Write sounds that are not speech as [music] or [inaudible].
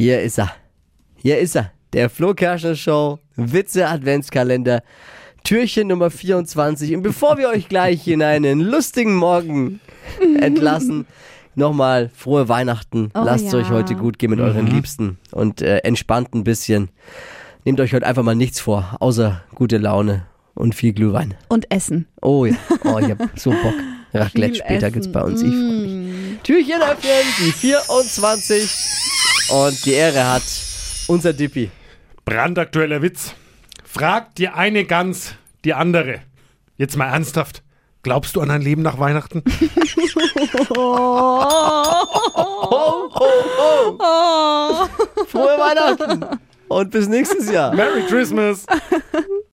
Hier ist er. Hier ist er. Der Flo Kerschner Show, Witze Adventskalender, Türchen Nummer 24. Und bevor wir euch gleich in einen lustigen Morgen entlassen, nochmal frohe Weihnachten. Oh Lasst es ja. euch heute gut gehen mit euren Liebsten und äh, entspannt ein bisschen. Nehmt euch heute einfach mal nichts vor, außer gute Laune und viel Glühwein. Und Essen. Oh ja, oh, ich hab so Bock. [laughs] Raclette später Essen. gibt's bei uns. Ich freu mich. Türchen öffnen, die 24. Und die Ehre hat unser Dippi. Brandaktueller Witz. Fragt die eine Gans die andere. Jetzt mal ernsthaft. Glaubst du an ein Leben nach Weihnachten? [laughs] Frohe Weihnachten und bis nächstes Jahr. Merry Christmas!